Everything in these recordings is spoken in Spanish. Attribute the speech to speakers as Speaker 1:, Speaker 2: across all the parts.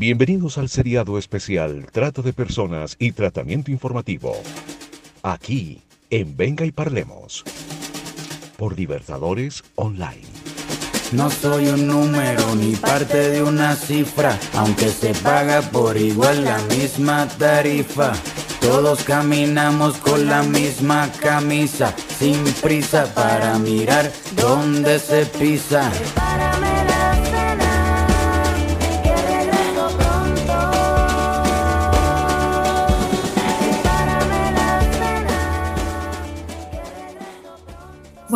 Speaker 1: Bienvenidos al seriado especial Trata de Personas y Tratamiento Informativo. Aquí, en Venga y Parlemos. Por Libertadores Online.
Speaker 2: No soy un número ni parte de una cifra, aunque se paga por igual la misma tarifa. Todos caminamos con la misma camisa, sin prisa para mirar dónde se pisa.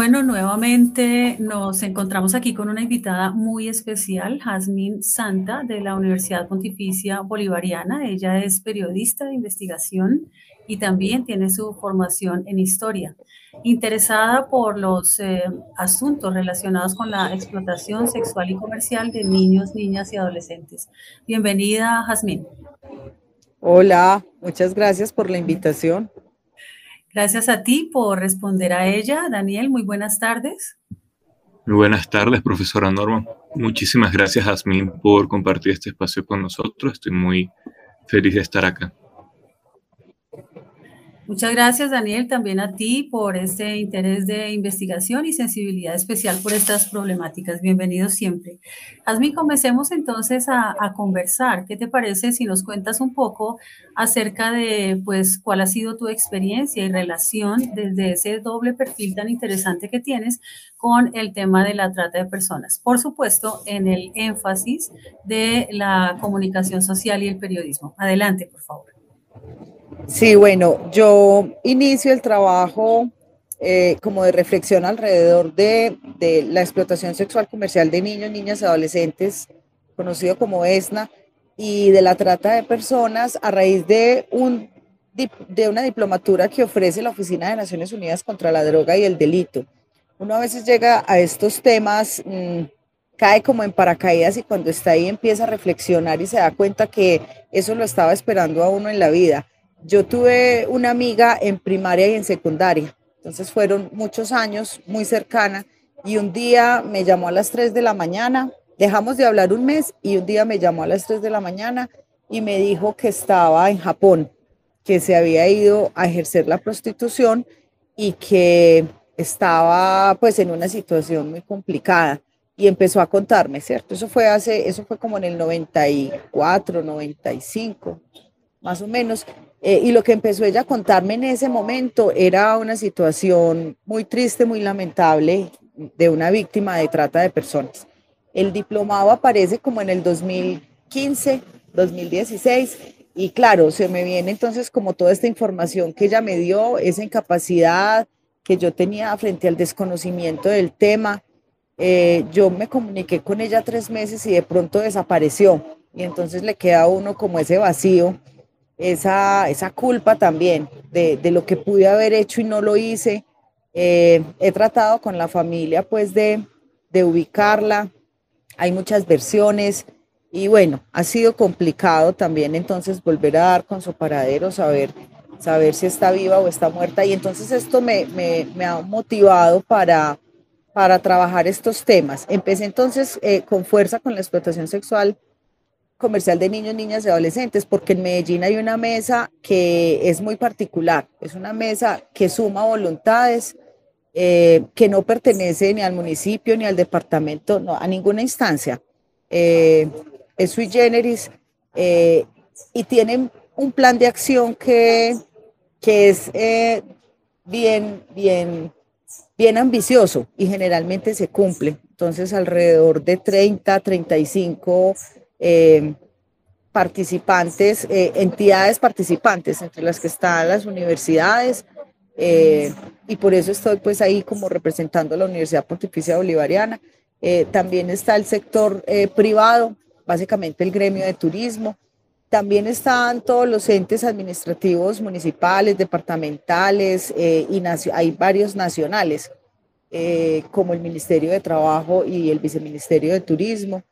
Speaker 3: Bueno, nuevamente nos encontramos aquí con una invitada muy especial, Jazmín Santa, de la Universidad Pontificia Bolivariana. Ella es periodista de investigación y también tiene su formación en historia. Interesada por los eh, asuntos relacionados con la explotación sexual y comercial de niños, niñas y adolescentes. Bienvenida, Jazmín.
Speaker 4: Hola, muchas gracias por la invitación.
Speaker 3: Gracias a ti por responder a ella. Daniel, muy buenas tardes.
Speaker 5: Muy buenas tardes, profesora Norma. Muchísimas gracias, Asmin, por compartir este espacio con nosotros. Estoy muy feliz de estar acá.
Speaker 3: Muchas gracias, Daniel, también a ti por este interés de investigación y sensibilidad especial por estas problemáticas. Bienvenido siempre. Asmi, comencemos entonces a, conversar. ¿Qué te parece si nos cuentas un poco acerca de, pues, cuál ha sido tu experiencia y relación desde ese doble perfil tan interesante que tienes con el tema de la trata de personas? Por supuesto, en el énfasis de la comunicación social y el periodismo. Adelante, por favor.
Speaker 4: Sí, bueno, yo inicio el trabajo eh, como de reflexión alrededor de, la explotación sexual comercial de niños, niñas y adolescentes, conocido como ESNA, y de la trata de personas a raíz de, un, de una diplomatura que ofrece la Oficina de Naciones Unidas contra la Droga y el Delito. Uno a veces llega a estos temas, mm, cae como en paracaídas y cuando está ahí empieza a reflexionar y se da cuenta que eso lo estaba esperando a uno en la vida yo tuve una amiga en primaria y en secundaria, entonces fueron muchos años muy cercana y un día me llamó a las 3 de la mañana, dejamos de hablar un mes y un día me llamó a las 3 de la mañana y me dijo que estaba en Japón, que se había ido a ejercer la prostitución y que estaba pues en una situación muy complicada y empezó a contarme, ¿cierto? Eso fue hace, eso fue como en el 94, 95, más o menos. Eh, y lo que empezó ella a contarme en ese momento era una situación muy triste, muy lamentable de una víctima de trata de personas. El diplomado aparece como en el 2015, 2016, y claro, se me viene entonces como toda esta información que ella me dio, esa incapacidad que yo tenía frente al desconocimiento del tema. Eh, yo me comuniqué con ella tres meses y de pronto desapareció. Y entonces le queda uno como ese vacío esa, esa culpa también de, de, lo que pude haber hecho y no lo hice. Eh, he tratado con la familia pues de, de ubicarla, hay muchas versiones y bueno, ha sido complicado también entonces volver a dar con su paradero, saber, saber si está viva o está muerta y entonces esto me, me, ha motivado para, para trabajar estos temas. Empecé entonces eh, con fuerza con la explotación sexual comercial de niños, niñas y adolescentes, porque en Medellín hay una mesa que es muy particular, es una mesa que suma voluntades, eh, que no pertenece ni al municipio ni al departamento, no, a ninguna instancia. Eh, es sui generis eh, y tienen un plan de acción que, que es bien, bien, bien ambicioso y generalmente se cumple. Entonces, alrededor de 30, 35 eh, participantes, eh, entidades participantes, entre las que están las universidades, eh, y por eso estoy pues ahí como representando la Universidad Pontificia Bolivariana. también está el sector privado, básicamente el gremio de turismo. También están todos los entes administrativos municipales, departamentales y hay varios nacionales, como el Ministerio de Trabajo y el Viceministerio de Turismo.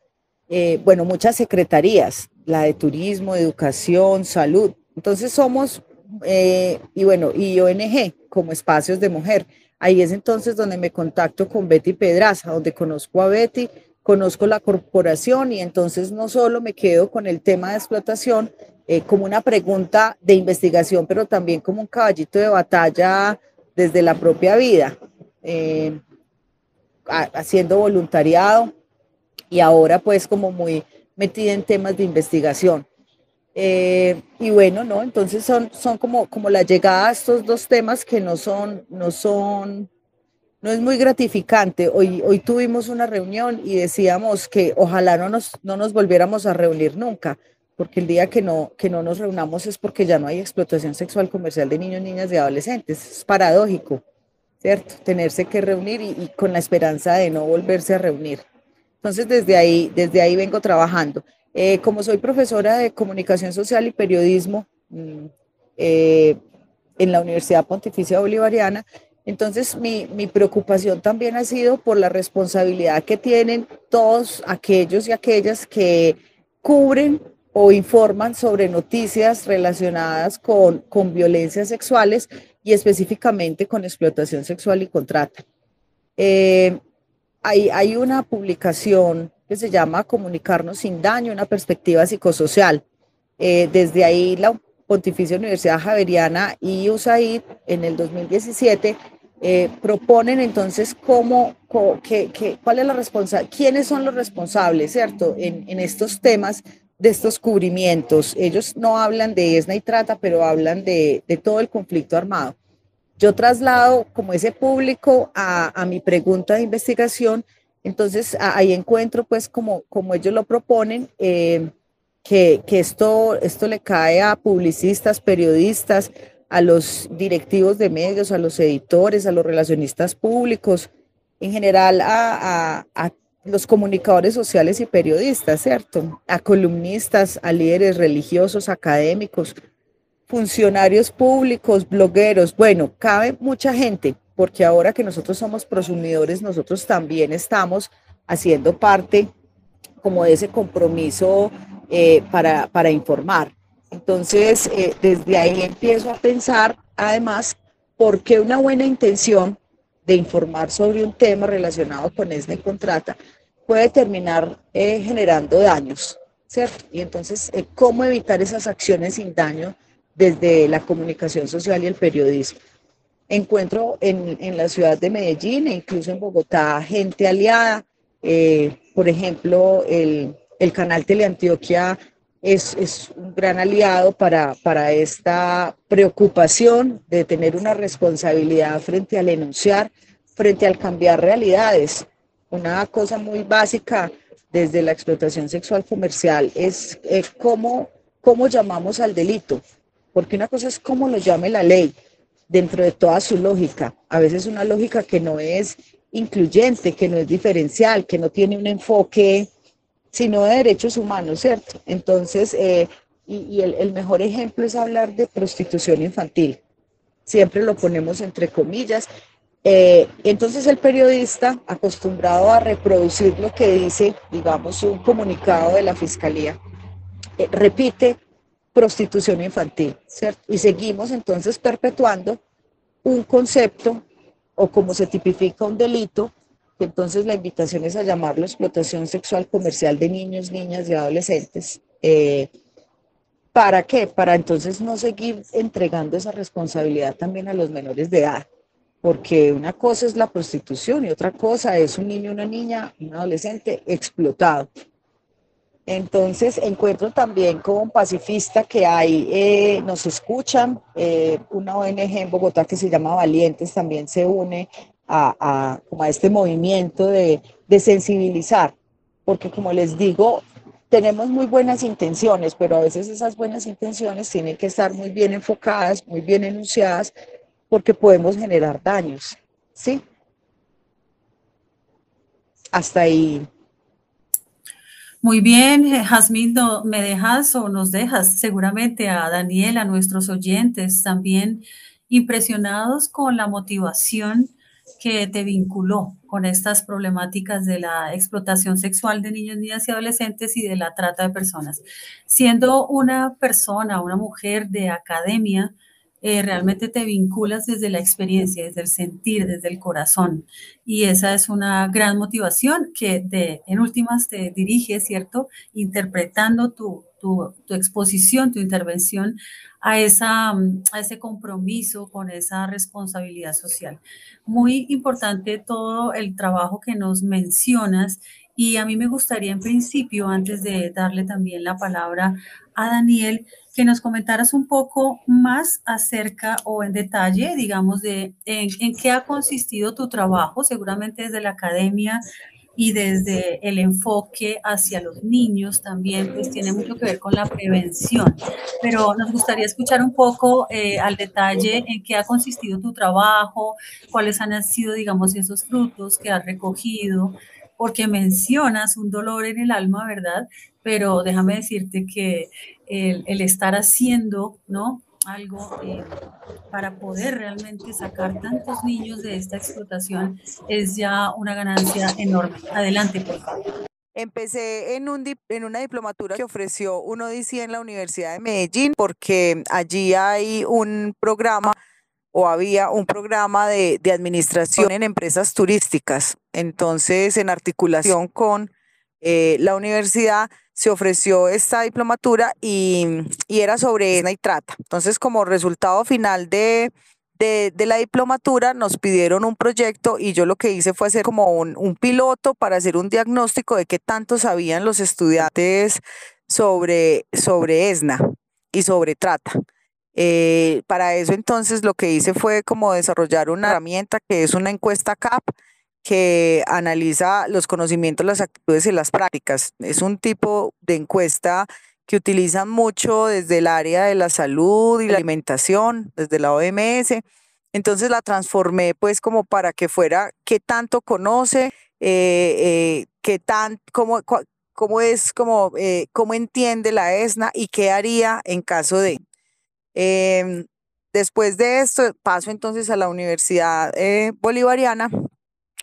Speaker 4: Eh, bueno, muchas secretarías, la de turismo, educación, salud. Entonces somos, eh, y bueno, y ONG como espacios de mujer. Ahí es entonces donde me contacto con Betty Pedraza, donde conozco a Betty conozco la corporación y entonces no solo me quedo con el tema de explotación eh, como una pregunta de investigación, pero también como un caballito de batalla desde la propia vida, eh, haciendo voluntariado y ahora pues como muy metida en temas de investigación. Eh, y bueno, ¿no? Entonces son, son como, como la llegada a estos dos temas que no son, no son, no es muy gratificante. Hoy, hoy tuvimos una reunión y decíamos que ojalá no nos, no nos volviéramos a reunir nunca, porque el día que no, que no nos reunamos es porque ya no hay explotación sexual comercial de niños, niñas y adolescentes. Es paradójico, ¿cierto? Tenerse que reunir y, y con la esperanza de no volverse a reunir. Entonces, desde ahí, desde ahí vengo trabajando. Eh, como soy profesora de comunicación social y periodismo mm, eh, en la Universidad Pontificia Bolivariana, entonces mi, mi, preocupación también ha sido por la responsabilidad que tienen todos aquellos y aquellas que cubren o informan sobre noticias relacionadas con, con violencias sexuales y específicamente con explotación sexual y contrata. Eh, hay, una publicación que se llama Comunicarnos sin daño, una perspectiva psicosocial. Eh, desde ahí la Pontificia Universidad Javeriana y USAID en el 2017 eh, proponen entonces cómo, que, cuál es la responsabilidad, quiénes son los responsables, ¿cierto? En, estos temas de estos cubrimientos. Ellos no hablan de ESNA y trata, pero hablan de todo el conflicto armado. Yo traslado como ese público a, mi pregunta de investigación entonces ahí encuentro pues como, como ellos lo proponen, eh, que, que, esto, esto le cae a publicistas, periodistas, a los directivos de medios, a los editores, a los relacionistas públicos, en general a, a los comunicadores sociales y periodistas, ¿cierto? A columnistas, a líderes religiosos, académicos, funcionarios públicos, blogueros, bueno, cabe mucha gente porque ahora que nosotros somos prosumidores, nosotros también estamos haciendo parte como de ese compromiso eh, para, para, informar. Entonces, eh, desde ahí empiezo a pensar, además, por qué una buena intención de informar sobre un tema relacionado con este contrata puede terminar eh, generando daños, ¿cierto? Y entonces, ¿cómo evitar esas acciones sin daño desde la comunicación social y el periodismo? encuentro en, en, la ciudad de Medellín e incluso en Bogotá gente aliada. Eh, por ejemplo, el, el, canal Teleantioquia es, es un gran aliado para, para esta preocupación de tener una responsabilidad frente al enunciar, frente al cambiar realidades. Una cosa muy básica desde la explotación sexual comercial es eh, cómo, cómo llamamos al delito, porque una cosa es cómo lo llame la ley, dentro de toda su lógica. A veces una lógica que no es incluyente, que no es diferencial, que no tiene un enfoque sino de derechos humanos, ¿cierto? Entonces, eh, y, el, mejor ejemplo es hablar de prostitución infantil. Siempre lo ponemos entre comillas. Eh, entonces el periodista, acostumbrado a reproducir lo que dice, digamos, un comunicado de la fiscalía, eh, repite prostitución infantil, ¿cierto? Y seguimos entonces perpetuando un concepto o como se tipifica un delito, que entonces la invitación es a llamarlo explotación sexual comercial de niños, niñas y adolescentes. Eh, ¿Para qué? Para entonces no seguir entregando esa responsabilidad también a los menores de edad, porque una cosa es la prostitución y otra cosa es un niño, una niña, un adolescente explotado. Entonces encuentro también como un pacifista que hay, eh, nos escuchan, eh, una ONG en Bogotá que se llama Valientes también se une a, a, a este movimiento de, de sensibilizar, porque como les digo, tenemos muy buenas intenciones, pero a veces esas buenas intenciones tienen que estar muy bien enfocadas, muy bien enunciadas, porque podemos generar daños, ¿sí? Hasta ahí.
Speaker 3: Muy bien, Jazmín, me dejas o nos dejas seguramente a Daniel, a nuestros oyentes también impresionados con la motivación que te vinculó con estas problemáticas de la explotación sexual de niños, niñas y adolescentes y de la trata de personas. Siendo una persona, una mujer de academia, eh, realmente te vinculas desde la experiencia, desde el sentir, desde el corazón. Y esa es una gran motivación que de, en últimas te dirige, ¿cierto? Interpretando tu, tu, tu exposición, tu intervención a, esa, a ese compromiso con esa responsabilidad social. Muy importante todo el trabajo que nos mencionas y a mí me gustaría en principio, antes de darle también la palabra a Daniel, que nos comentaras un poco más acerca o en detalle, digamos, de en, en qué ha consistido tu trabajo, seguramente desde la academia y desde el enfoque hacia los niños también, pues tiene mucho que ver con la prevención. Pero nos gustaría escuchar un poco eh, al detalle en qué ha consistido tu trabajo, cuáles han sido, digamos, esos frutos que has recogido, porque mencionas un dolor en el alma, ¿verdad? Pero déjame decirte que el, estar haciendo, ¿no? algo eh, para poder realmente sacar tantos niños de esta explotación es ya una ganancia enorme. Adelante, por favor.
Speaker 4: Empecé en, un, en una diplomatura que ofreció uno dice en la Universidad de Medellín porque allí hay un programa o había un programa de, de administración en empresas turísticas. Entonces, en articulación con eh, la universidad se ofreció esta diplomatura y, era sobre ESNA y trata. Entonces, como resultado final de, la diplomatura, nos pidieron un proyecto y yo lo que hice fue hacer como un, piloto para hacer un diagnóstico de qué tanto sabían los estudiantes sobre, sobre ESNA y sobre trata. Eh, para eso entonces lo que hice fue como desarrollar una herramienta que es una encuesta CAP que analiza los conocimientos, las actitudes y las prácticas. Es un tipo de encuesta que utilizan mucho desde el área de la salud y la alimentación, desde la OMS. Entonces la transformé pues como para que fuera qué tanto conoce, eh, eh, qué tan, cómo, cómo es, como, eh, cómo entiende la ESNA y qué haría en caso de. Em, después de esto, paso entonces a la Universidad Bolivariana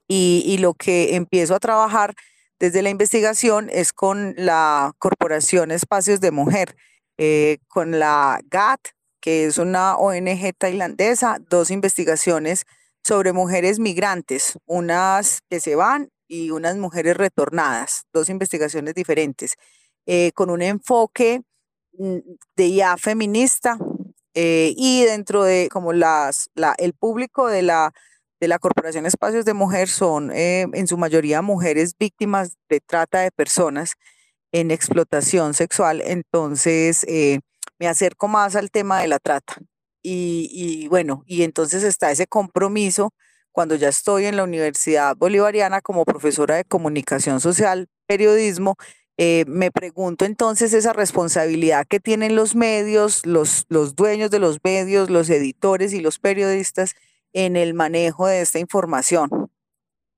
Speaker 4: y, lo que empiezo a trabajar desde la investigación es con la Corporación Espacios de Mujer, eh, con la GAT, que es una ONG tailandesa, dos investigaciones sobre mujeres migrantes, unas que se van y unas mujeres retornadas, dos investigaciones diferentes, eh, con un enfoque mm, de ya feminista eh, y dentro de como las, la, el público de la de la Corporación Espacios de Mujer son eh, en su mayoría mujeres víctimas de trata de personas en explotación sexual, entonces eh, me acerco más al tema de la trata. Y, bueno, y entonces está ese compromiso cuando ya estoy en la Universidad Bolivariana como profesora de comunicación social, periodismo, eh, me pregunto entonces esa responsabilidad que tienen los medios, los, los dueños de los medios, los editores y los periodistas en el manejo de esta información.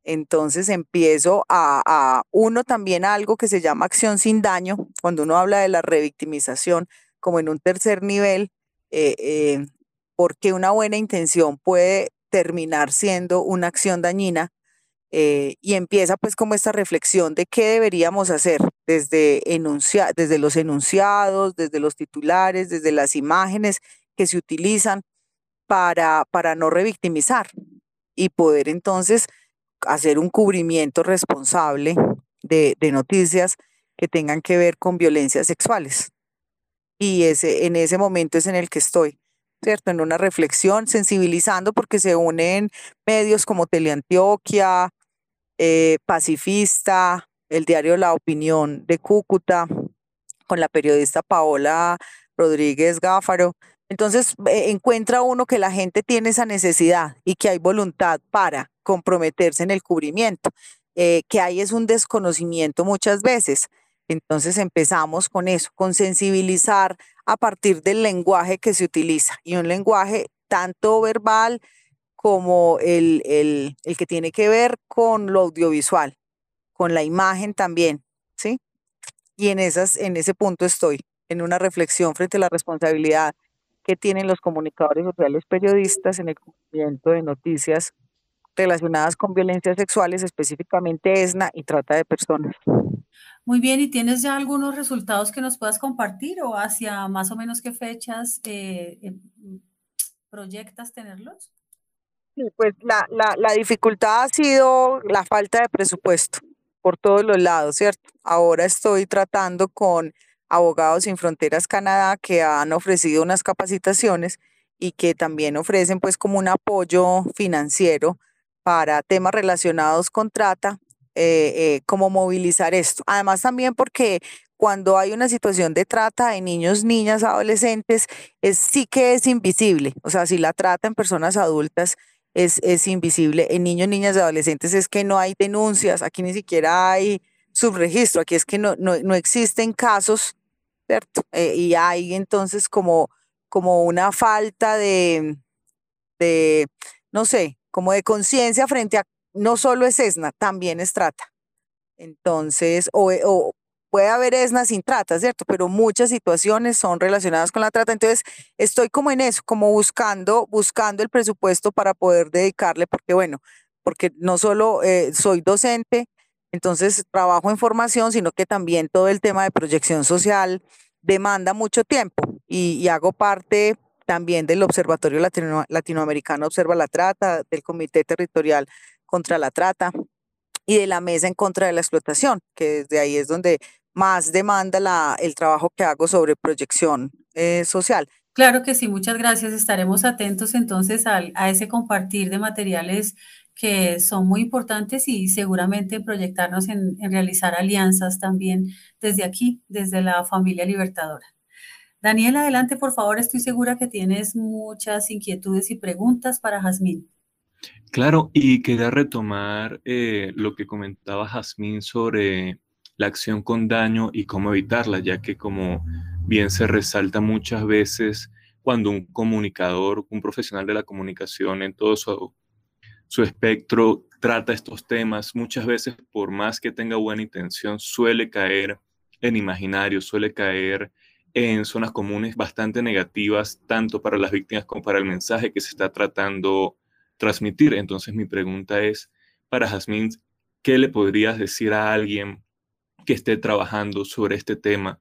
Speaker 4: Entonces empiezo a, uno también algo que se llama acción sin daño, cuando uno habla de la revictimización como en un tercer nivel, eh, eh, porque una buena intención puede terminar siendo una acción dañina eh, y empieza pues como esta reflexión de qué deberíamos hacer desde, desde los enunciados, desde los titulares, desde las imágenes que se utilizan para, para no revictimizar y poder entonces hacer un cubrimiento responsable de, noticias que tengan que ver con violencias sexuales. Y ese, en ese momento es en el que estoy, ¿cierto? En una reflexión, sensibilizando porque se unen medios como Teleantioquia, eh, Pacifista, el diario La Opinión de Cúcuta, con la periodista Paola Rodríguez Gáfaro, entonces eh, encuentra uno que la gente tiene esa necesidad y que hay voluntad para comprometerse en el cubrimiento, eh, que hay es un desconocimiento muchas veces. Entonces empezamos con eso, con sensibilizar a partir del lenguaje que se utiliza y un lenguaje tanto verbal como el, el, el que tiene que ver con lo audiovisual, con la imagen también, ¿sí? Y en, esas, en ese punto estoy, en una reflexión frente a la responsabilidad que tienen los comunicadores sociales periodistas en el cumplimiento de noticias relacionadas con violencias sexuales, específicamente ESNA y trata de personas.
Speaker 3: Muy bien, ¿y tienes ya algunos resultados que nos puedas compartir o hacia más o menos qué fechas eh, em, ¿Proyectas tenerlos?
Speaker 4: Sí, pues la, la, la dificultad ha sido la falta de presupuesto por todos los lados, ¿cierto? Ahora estoy tratando con Abogados Sin Fronteras Canadá que han ofrecido unas capacitaciones y que también ofrecen pues como un apoyo financiero para temas relacionados con trata, eh, eh, cómo movilizar esto. Además también porque cuando hay una situación de trata de niños, niñas, adolescentes, es, sí que es invisible. O sea, si la trata en personas adultas es, es invisible, en niños, niñas y adolescentes es que no hay denuncias, aquí ni siquiera hay subregistro, aquí es que no, no, no existen casos, ¿cierto? Eh, y hay entonces como, como una falta de, de, no sé, como de conciencia frente a, no solo es ESNA, también es trata. Entonces, o, o, puede haber ESNA sin trata, ¿cierto? Pero muchas situaciones son relacionadas con la trata. Entonces, estoy como en eso, como buscando, buscando el presupuesto para poder dedicarle, porque bueno, porque no solo eh, soy docente, entonces trabajo en formación, sino que también todo el tema de proyección social demanda mucho tiempo y, y hago parte también del Observatorio Latino, Latinoamericano Observa la Trata, del Comité Territorial contra la Trata y de la Mesa en contra de la Explotación, que desde ahí es donde más demanda la, el trabajo que hago sobre proyección eh, social.
Speaker 3: Claro que sí, muchas gracias. Estaremos atentos entonces a, a, ese compartir de materiales que son muy importantes y seguramente proyectarnos en, en realizar alianzas también desde aquí, desde la familia libertadora. Daniel, adelante, por favor. Estoy segura que tienes muchas inquietudes y preguntas para Jazmín.
Speaker 5: Claro, y quería retomar eh, lo que comentaba Jazmín sobre la acción con daño y cómo evitarla, ya que como bien se resalta muchas veces cuando un comunicador, un profesional de la comunicación en todo su, su espectro trata estos temas, muchas veces por más que tenga buena intención, suele caer en imaginario, suele caer en zonas comunes bastante negativas, tanto para las víctimas como para el mensaje que se está tratando transmitir. Entonces mi pregunta es, para Jazmín, ¿qué le podrías decir a alguien que esté trabajando sobre este tema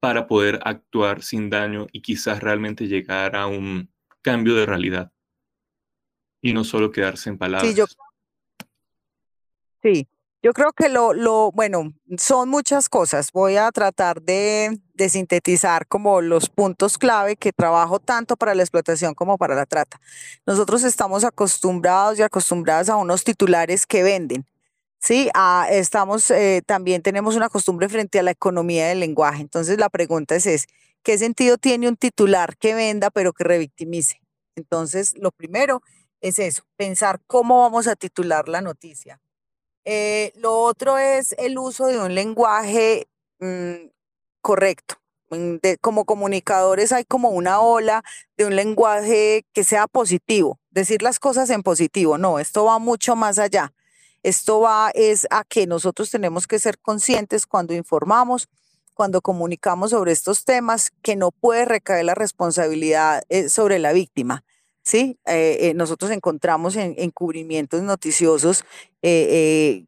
Speaker 5: para poder actuar sin daño y quizás realmente llegar a un cambio de realidad y no solo quedarse en palabras.
Speaker 4: Sí, yo, sí, yo creo que lo, lo, bueno, son muchas cosas. Voy a tratar de, de, sintetizar como los puntos clave que trabajo tanto para la explotación como para la trata. Nosotros estamos acostumbrados y acostumbradas a unos titulares que venden. Sí, ah, estamos, eh, también tenemos una costumbre frente a la economía del lenguaje. Entonces la pregunta es, es, ¿qué sentido tiene un titular que venda pero que revictimice? Entonces, lo primero es eso, pensar cómo vamos a titular la noticia. Eh, lo otro es el uso de un lenguaje mmm, correcto. Mm, como comunicadores hay como una ola de un lenguaje que sea positivo, decir las cosas en positivo. No, esto va mucho más allá. Esto va es a que nosotros tenemos que ser conscientes cuando informamos, cuando comunicamos sobre estos temas, que no puede recaer la responsabilidad eh, sobre la víctima. ¿sí? Eh, eh, nosotros encontramos en, en cubrimientos noticiosos e,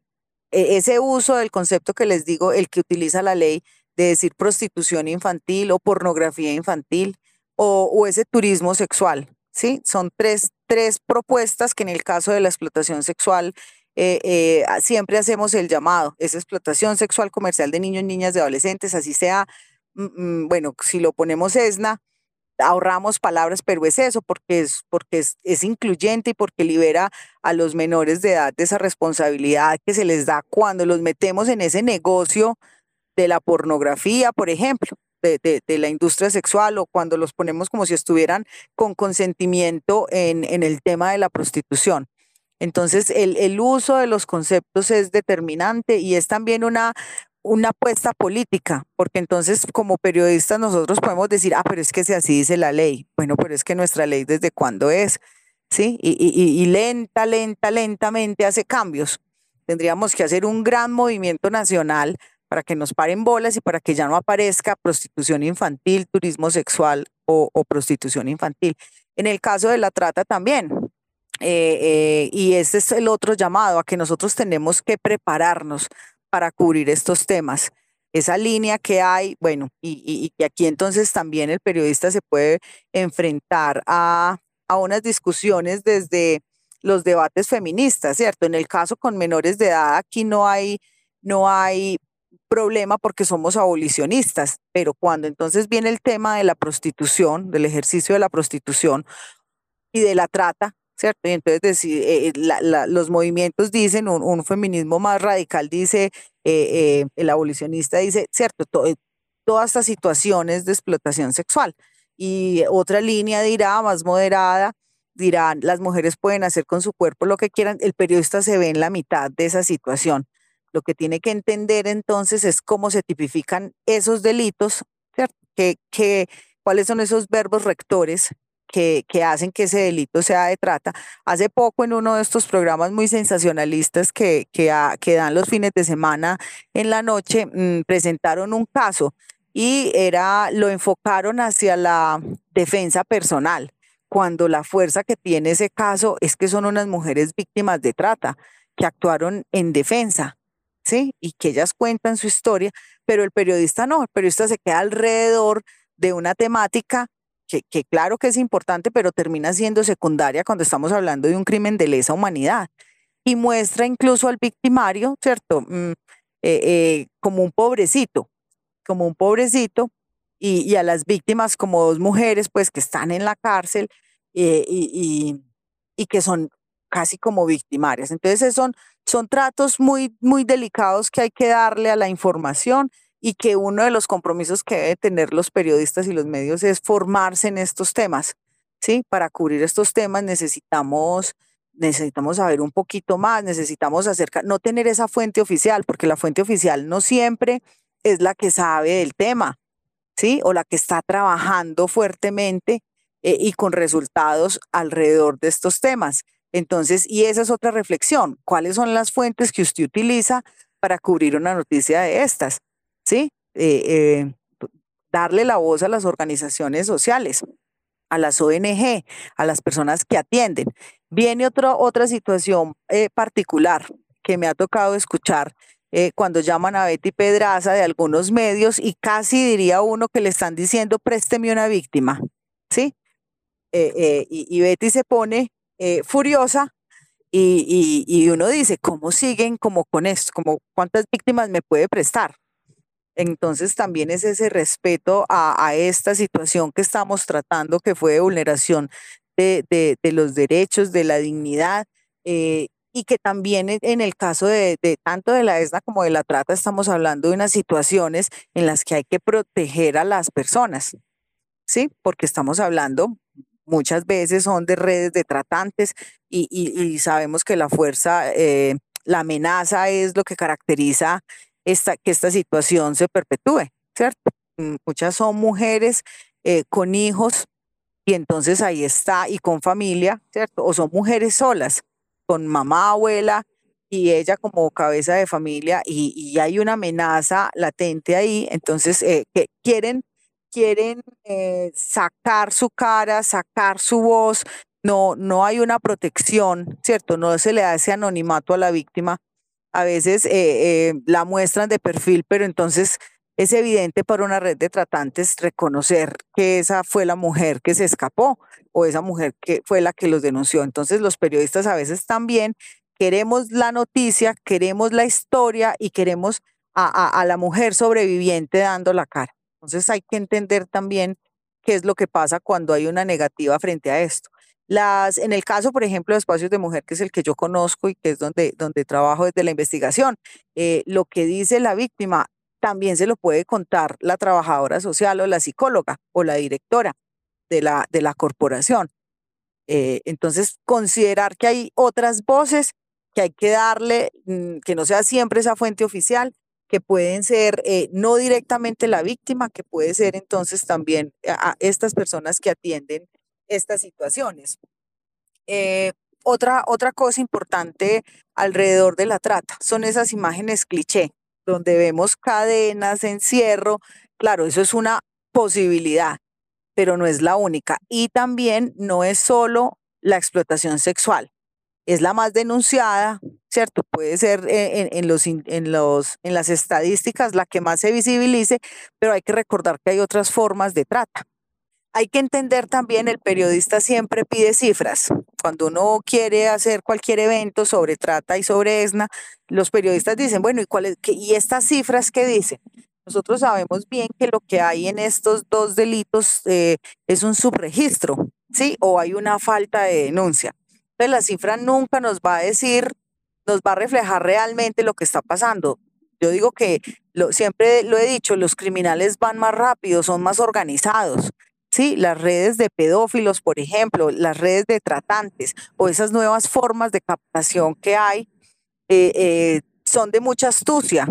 Speaker 4: ese uso del concepto que les digo, el que utiliza la ley de decir prostitución infantil o pornografía infantil o, o ese turismo sexual. ¿sí? Son tres, tres propuestas que en el caso de la explotación sexual eh, eh, siempre hacemos el llamado, es explotación sexual comercial de niños, niñas, de adolescentes, así sea, mm, mm, bueno, si lo ponemos ESNA, ahorramos palabras, pero es eso, porque es, porque es, es, incluyente y porque libera a los menores de edad de esa responsabilidad que se les da cuando los metemos en ese negocio de la pornografía, por ejemplo. De, de, de, la industria sexual o cuando los ponemos como si estuvieran con consentimiento en, en el tema de la prostitución. Entonces, el, el, uso de los conceptos es determinante y es también una, una apuesta política, porque entonces como periodistas nosotros podemos decir, ah, pero es que si así dice la ley, bueno, pero es que nuestra ley desde cuándo es, ¿sí? Y, y, y lenta, lenta, lentamente hace cambios. Tendríamos que hacer un gran movimiento nacional para que nos paren bolas y para que ya no aparezca prostitución infantil, turismo sexual o, o prostitución infantil. En el caso de la trata también, eh, eh, y este es el otro llamado a que nosotros tenemos que prepararnos para cubrir estos temas. Esa línea que hay, bueno, y, y, y aquí entonces también el periodista se puede enfrentar a, a unas discusiones desde los debates feministas, ¿cierto? En el caso con menores de edad, aquí no hay, no hay problema porque somos abolicionistas, pero cuando entonces viene el tema de la prostitución, del ejercicio de la prostitución y de la trata, ¿cierto? Y entonces eh, los movimientos dicen, un, feminismo más radical dice, eh, eh, el abolicionista dice, ¿cierto? todas estas situaciones de explotación sexual. Y otra línea dirá, más moderada, dirán, las mujeres pueden hacer con su cuerpo lo que quieran, el periodista se ve en la mitad de esa situación. Lo que tiene que entender entonces es cómo se tipifican esos delitos, ¿cierto? Que, cuáles son esos verbos rectores que, hacen que ese delito sea de trata. Hace poco en uno de estos programas muy sensacionalistas que, que, que dan los fines de semana en la noche, mm, presentaron un caso y era, lo enfocaron hacia la defensa personal, cuando la fuerza que tiene ese caso es que son unas mujeres víctimas de trata que actuaron en defensa, ¿sí? Y que ellas cuentan su historia, pero el periodista no, el periodista se queda alrededor de una temática que, claro que es importante, pero termina siendo secundaria cuando estamos hablando de un crimen de lesa humanidad y muestra incluso al victimario, ¿cierto? Mm, eh, eh, como un pobrecito, como un pobrecito, y, a las víctimas como dos mujeres, pues que están en la cárcel eh, y, y, que son casi como victimarias. Entonces son, son tratos muy, muy delicados que hay que darle a la información y que uno de los compromisos que deben tener los periodistas y los medios es formarse en estos temas. ¿sí? Para cubrir estos temas necesitamos necesitamos saber un poquito más, necesitamos acercar, no tener esa fuente oficial, porque la fuente oficial no siempre es la que sabe del tema, ¿sí? O la que está trabajando fuertemente eh, y con resultados alrededor de estos temas. Entonces, y esa es otra reflexión, ¿cuáles son las fuentes que usted utiliza para cubrir una noticia de estas? ¿Sí? Eh, eh, darle la voz a las organizaciones sociales, a las ONG, a las personas que atienden. Viene otra otra situación particular que me ha tocado escuchar eh, cuando llaman a Betty Pedraza de algunos medios y casi diría uno que le están diciendo présteme una víctima, ¿sí? Eh, eh, y, Betty se pone furiosa y, y, uno dice, ¿cómo siguen como con esto? Como, ¿Cuántas víctimas me puede prestar? Entonces también es ese respeto a, esta situación que estamos tratando, que fue de vulneración de, los derechos, de la dignidad, eh, y que también en el caso de, tanto de la ESNA como de la trata estamos hablando de unas situaciones en las que hay que proteger a las personas, ¿sí? Porque estamos hablando muchas veces son de redes de tratantes y, sabemos que la fuerza, eh, la amenaza es lo que caracteriza esta, que esta situación se perpetúe, ¿cierto? Mm, muchas son mujeres eh, con hijos y entonces ahí está, y con familia, ¿cierto? O son mujeres solas con mamá, abuela y ella como cabeza de familia y, hay una amenaza latente ahí, entonces eh, que quieren, quieren eh, sacar su cara, sacar su voz, no, no hay una protección, ¿cierto? No se le da ese anonimato a la víctima. A veces eh, la muestran de perfil, pero entonces es evidente para una red de tratantes reconocer que esa fue la mujer que se escapó o esa mujer que fue la que los denunció. Entonces los periodistas a veces también queremos la noticia, queremos la historia y queremos a, la mujer sobreviviente dando la cara. Entonces hay que entender también qué es lo que pasa cuando hay una negativa frente a esto. En el caso, por ejemplo, de espacios de mujer, que es el que yo conozco y que es donde, donde trabajo desde la investigación, eh, lo que dice la víctima también se lo puede contar la trabajadora social o la psicóloga o la directora de la, de la corporación. Eh, entonces, considerar que hay otras voces que hay que darle, mm, que no sea siempre esa fuente oficial, que pueden ser eh, no directamente la víctima, que puede ser entonces también a, estas personas que atienden estas situaciones. Eh, otra, otra cosa importante alrededor de la trata son esas imágenes cliché donde vemos cadenas, encierro. Claro, eso es una posibilidad, pero no es la única. Y también no es solo la explotación sexual, es la más denunciada, ¿cierto? Puede ser en, los, en, los, en las estadísticas la que más se visibilice, pero hay que recordar que hay otras formas de trata. Hay que entender también, el periodista siempre pide cifras. Cuando uno quiere hacer cualquier evento sobre trata y sobre ESNA, los periodistas dicen, bueno, ¿y, cuál ¿y estas cifras qué dicen? Nosotros sabemos bien que lo que hay en estos dos delitos eh, es un subregistro, ¿sí? O hay una falta de denuncia. Entonces la cifra nunca nos va a decir, nos va a reflejar realmente lo que está pasando. Yo digo que lo, siempre lo he dicho, los criminales van más rápido, son más organizados. Sí, las redes de pedófilos, por ejemplo, las redes de tratantes o esas nuevas formas de captación que hay, eh, eh, son de mucha astucia.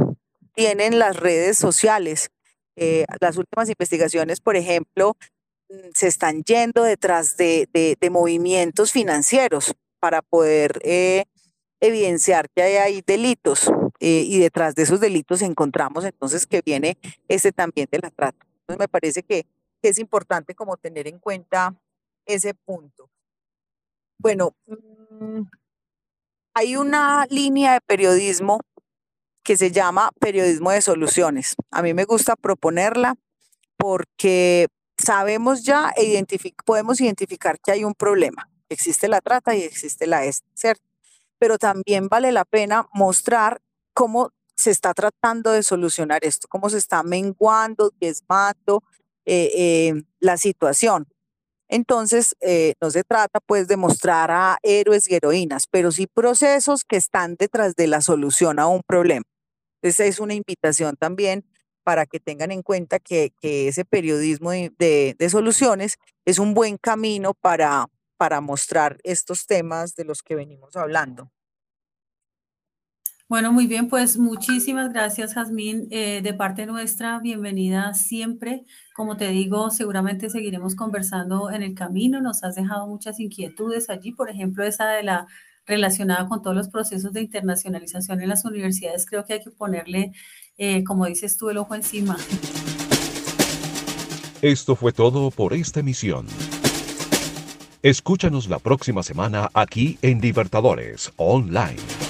Speaker 4: Tienen las redes sociales. Eh, las últimas investigaciones, por ejemplo, mm, se están yendo detrás de, movimientos financieros para poder evidenciar que hay, hay delitos y detrás de esos delitos encontramos entonces que viene ese también de la trata. Entonces me parece que que es importante como tener en cuenta ese punto. Bueno, mm, hay una línea de periodismo que se llama periodismo de soluciones. A mí me gusta proponerla porque sabemos ya, e podemos identificar que hay un problema. Existe la trata y existe la este, ¿cierto? Pero también vale la pena mostrar cómo se está tratando de solucionar esto, cómo se está menguando, diezmando, eh, eh, la situación. Entonces, eh, no se trata pues de mostrar a héroes y heroínas, pero sí procesos que están detrás de la solución a un problema. Esa es una invitación también para que tengan en cuenta que, ese periodismo de, de, soluciones es un buen camino para, para mostrar estos temas de los que venimos hablando.
Speaker 3: Bueno, muy bien, pues muchísimas gracias, Jazmín. Eh, de parte nuestra, bienvenida siempre. Como te digo, seguramente seguiremos conversando en el camino. Nos has dejado muchas inquietudes allí, por ejemplo, esa de la relacionada con todos los procesos de internacionalización en las universidades. Creo que hay que ponerle, eh, como dices tú, el ojo encima.
Speaker 1: Esto fue todo por esta emisión. Escúchanos la próxima semana aquí en Libertadores Online.